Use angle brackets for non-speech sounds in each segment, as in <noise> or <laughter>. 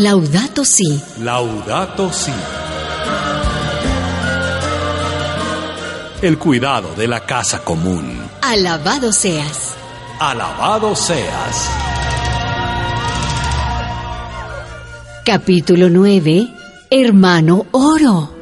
Laudato Si. Laudato Si. El cuidado de la casa común. Alabado seas. Alabado seas. Capítulo 9. Hermano Oro.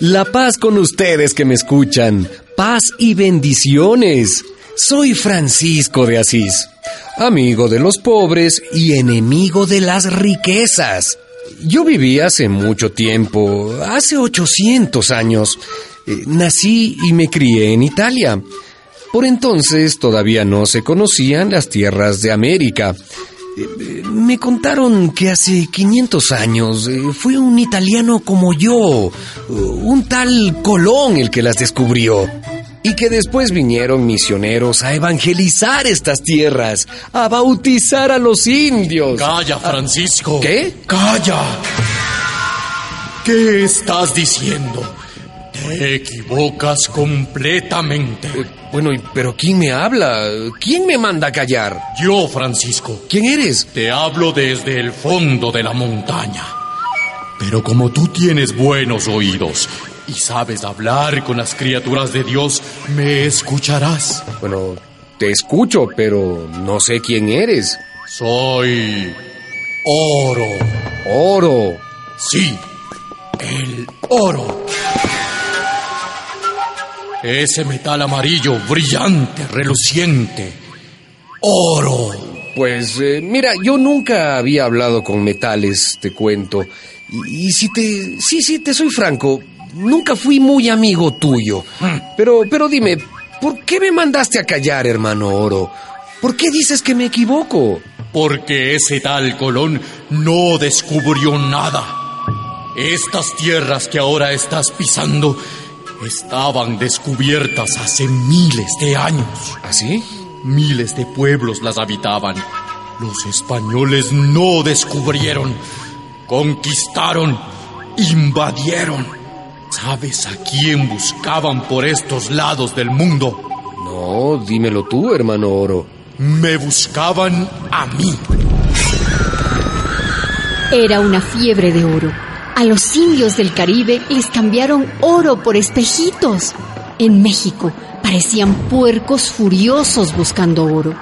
La paz con ustedes que me escuchan. Paz y bendiciones. Soy Francisco de Asís, amigo de los pobres y enemigo de las riquezas. Yo viví hace mucho tiempo, hace 800 años. Eh, nací y me crié en Italia. Por entonces todavía no se conocían las tierras de América. Eh, me contaron que hace 500 años eh, fue un italiano como yo, un tal Colón el que las descubrió y que después vinieron misioneros a evangelizar estas tierras, a bautizar a los indios. Calla, Francisco. ¿Qué? Calla. ¿Qué estás diciendo? Te equivocas completamente. Eh, bueno, pero ¿quién me habla? ¿Quién me manda a callar? Yo, Francisco. ¿Quién eres? Te hablo desde el fondo de la montaña. Pero como tú tienes buenos oídos y sabes hablar con las criaturas de Dios, me escucharás. Bueno, te escucho, pero no sé quién eres. Soy oro. Oro. Sí, el oro. Ese metal amarillo, brillante, reluciente. Oro. Pues eh, mira, yo nunca había hablado con metales, te cuento. Y, y si te... Sí, sí, te soy franco. Nunca fui muy amigo tuyo. Mm. Pero, pero dime, ¿por qué me mandaste a callar, hermano Oro? ¿Por qué dices que me equivoco? Porque ese tal Colón no descubrió nada. Estas tierras que ahora estás pisando estaban descubiertas hace miles de años. ¿Así? Miles de pueblos las habitaban. Los españoles no descubrieron, conquistaron, invadieron. ¿Sabes a quién buscaban por estos lados del mundo? No, dímelo tú, hermano Oro. Me buscaban a mí. Era una fiebre de oro. A los indios del Caribe les cambiaron oro por espejitos. En México parecían puercos furiosos buscando oro.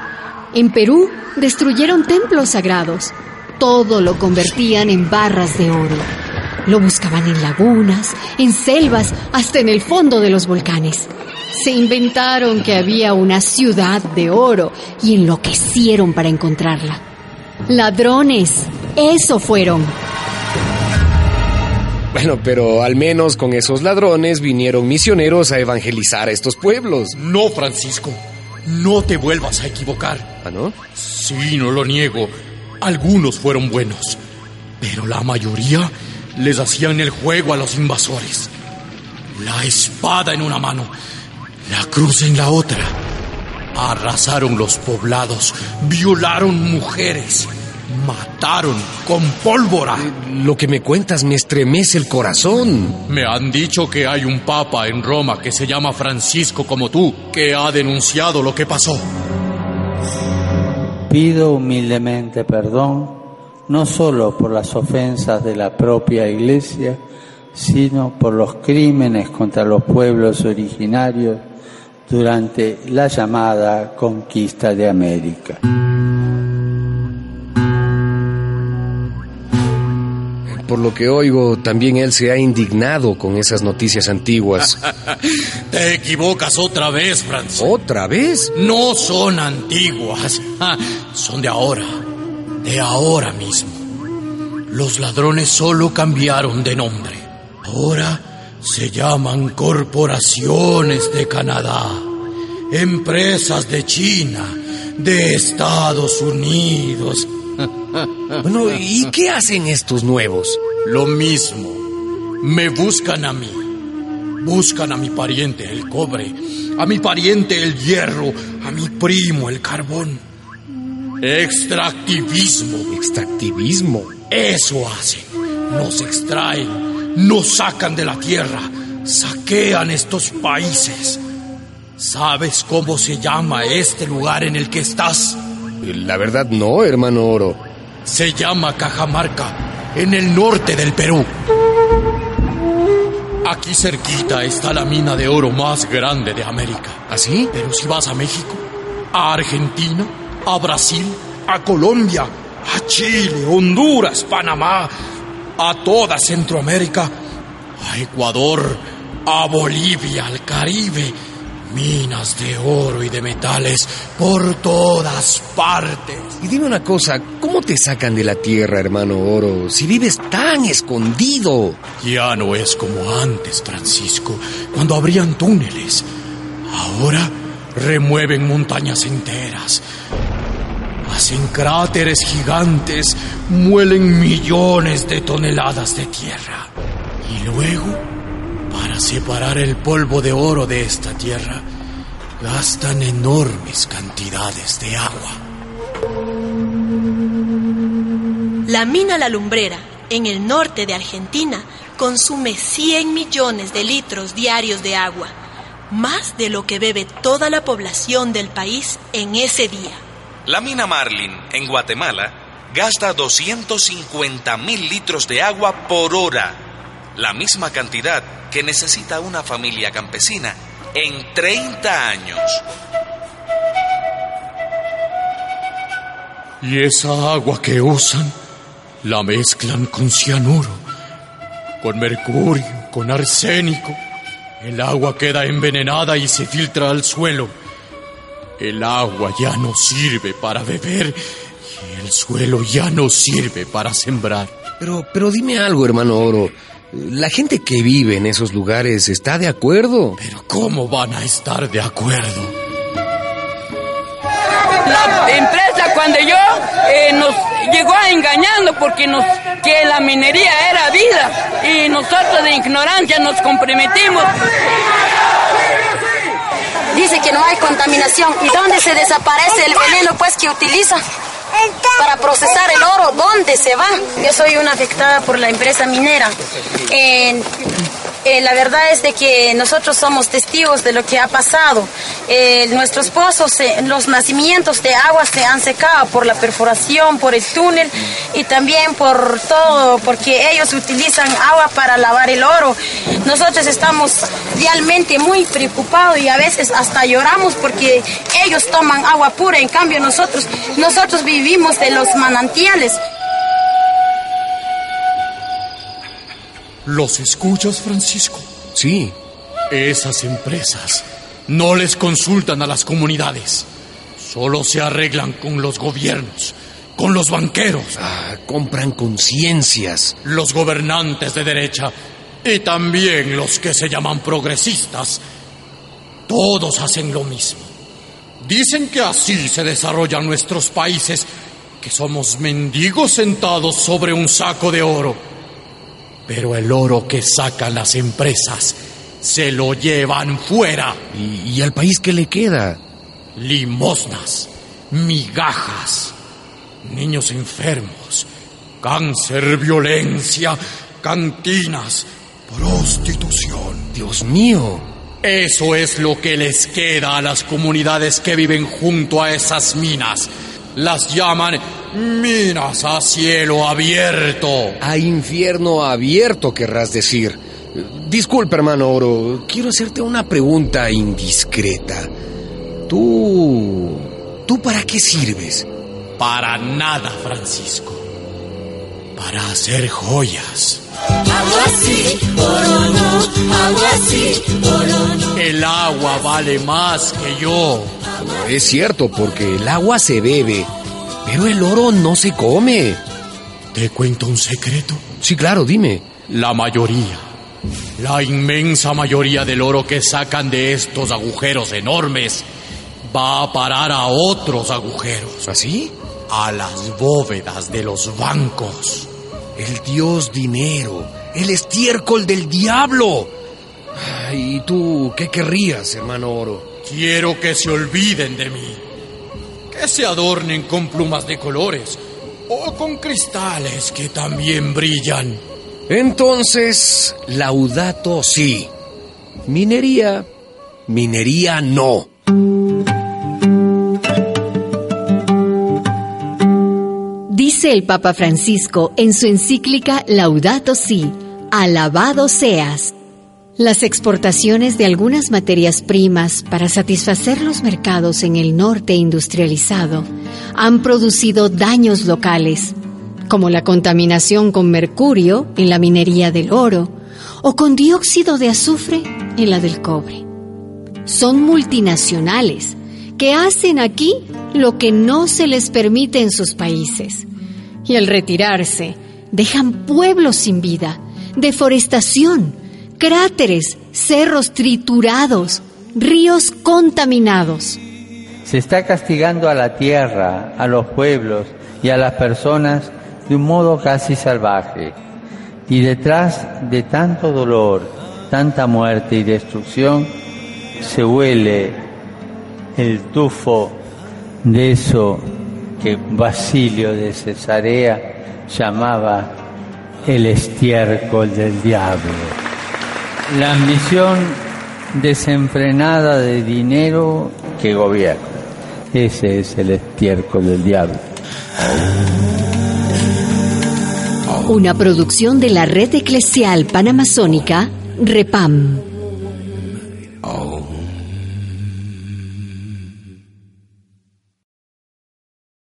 En Perú destruyeron templos sagrados. Todo lo convertían en barras de oro. Lo buscaban en lagunas, en selvas, hasta en el fondo de los volcanes. Se inventaron que había una ciudad de oro y enloquecieron para encontrarla. Ladrones, eso fueron. Bueno, pero al menos con esos ladrones vinieron misioneros a evangelizar a estos pueblos. No, Francisco. No te vuelvas a equivocar. ¿Ah, no? Sí, no lo niego. Algunos fueron buenos. Pero la mayoría les hacían el juego a los invasores. La espada en una mano, la cruz en la otra. Arrasaron los poblados, violaron mujeres, mataron con pólvora. Lo que me cuentas me estremece el corazón. Me han dicho que hay un papa en Roma que se llama Francisco como tú, que ha denunciado lo que pasó. Pido humildemente perdón, no solo por las ofensas de la propia Iglesia, sino por los crímenes contra los pueblos originarios durante la llamada conquista de América. Por lo que oigo, también él se ha indignado con esas noticias antiguas. <laughs> Te equivocas otra vez, Francisco. ¿Otra vez? No son antiguas, <laughs> son de ahora, de ahora mismo. Los ladrones solo cambiaron de nombre. Ahora se llaman corporaciones de Canadá, empresas de China, de Estados Unidos. <laughs> Bueno, ¿y qué hacen estos nuevos? Lo mismo. Me buscan a mí. Buscan a mi pariente el cobre, a mi pariente el hierro, a mi primo el carbón. Extractivismo. ¿Extractivismo? Eso hacen. Nos extraen, nos sacan de la tierra, saquean estos países. ¿Sabes cómo se llama este lugar en el que estás? La verdad no, hermano Oro. Se llama Cajamarca, en el norte del Perú. Aquí cerquita está la mina de oro más grande de América. ¿Así? Pero si vas a México, a Argentina, a Brasil, a Colombia, a Chile, Honduras, Panamá, a toda Centroamérica, a Ecuador, a Bolivia, al Caribe, minas de oro y de metales por todas partes. Y dime una cosa, ¿cómo te sacan de la tierra, hermano Oro, si vives tan escondido? Ya no es como antes, Francisco, cuando abrían túneles. Ahora remueven montañas enteras. Hacen cráteres gigantes, muelen millones de toneladas de tierra. Y luego, para separar el polvo de oro de esta tierra, gastan enormes cantidades de agua. La mina La Lumbrera, en el norte de Argentina, consume 100 millones de litros diarios de agua, más de lo que bebe toda la población del país en ese día. La mina Marlin, en Guatemala, gasta 250 mil litros de agua por hora, la misma cantidad que necesita una familia campesina en 30 años. Y esa agua que usan la mezclan con cianuro, con mercurio, con arsénico. El agua queda envenenada y se filtra al suelo. El agua ya no sirve para beber y el suelo ya no sirve para sembrar. Pero, pero dime algo, hermano Oro. La gente que vive en esos lugares está de acuerdo. Pero ¿cómo van a estar de acuerdo? La empresa cuando yo eh, nos llegó engañando porque nos que la minería era vida y nosotros de ignorancia nos comprometimos. Dice que no hay contaminación. ¿Y dónde se desaparece el veneno pues que utiliza? Para procesar el oro, ¿dónde se va? Yo soy una afectada por la empresa minera. Eh, eh, la verdad es de que nosotros somos testigos de lo que ha pasado. Eh, nuestros pozos, se- los nacimientos de agua se han secado por la perforación, por el túnel y también por todo, porque ellos utilizan agua para lavar el oro. Nosotros estamos realmente muy preocupados y a veces hasta lloramos porque ellos toman agua pura, en cambio nosotros, nosotros vivimos de los manantiales. ¿Los escuchas, Francisco? Sí. Esas empresas no les consultan a las comunidades. Solo se arreglan con los gobiernos, con los banqueros, Ah, compran conciencias. los gobernantes de derecha y también los que se llaman progresistas. Todos hacen lo mismo. Dicen que así se desarrollan nuestros países, que somos mendigos sentados sobre un saco de oro. Pero el oro que sacan las empresas se lo llevan fuera. ¿Y, al país qué le queda? Limosnas, migajas, niños enfermos, cáncer, violencia, cantinas, prostitución. Dios mío. Eso es lo que les queda a las comunidades que viven junto a esas minas. Las llaman minas a cielo abierto. A infierno abierto, querrás decir. Disculpa, hermano Oro. Quiero hacerte una pregunta indiscreta. Tú... ¿Tú para qué sirves? Para nada, Francisco. Para hacer joyas. El agua vale más que yo. Es cierto, porque el agua se bebe, pero el oro no se come. ¿Te cuento un secreto? Sí, claro, dime. La mayoría, la inmensa mayoría del oro que sacan de estos agujeros enormes va a parar a otros agujeros, ¿Así? a las bóvedas de los bancos. El dios dinero, el estiércol del diablo. Ay, ¿Y tú qué querrías, hermano Oro? Quiero que se olviden de mí, que se adornen con plumas de colores o con cristales que también brillan. Entonces, laudato sí. Minería, minería no. el Papa Francisco en su encíclica Laudato Si, alabado seas. Las exportaciones de algunas materias primas para satisfacer los mercados en el norte industrializado han producido daños locales, como la contaminación con mercurio en la minería del oro o con dióxido de azufre en la del cobre. Son multinacionales que hacen aquí lo que no se les permite en sus países. Y al retirarse, dejan pueblos sin vida, deforestación, cráteres, cerros triturados, ríos contaminados. Se está castigando a la tierra, a los pueblos y a las personas de un modo casi salvaje. Y detrás de tanto dolor, tanta muerte y destrucción, se huele el tufo de eso que Basilio de Cesarea llamaba el estiércol del diablo. La ambición desenfrenada de dinero que gobierna. Ese es el estiércol del diablo. Una producción de la red eclesial panamazónica, REPAM.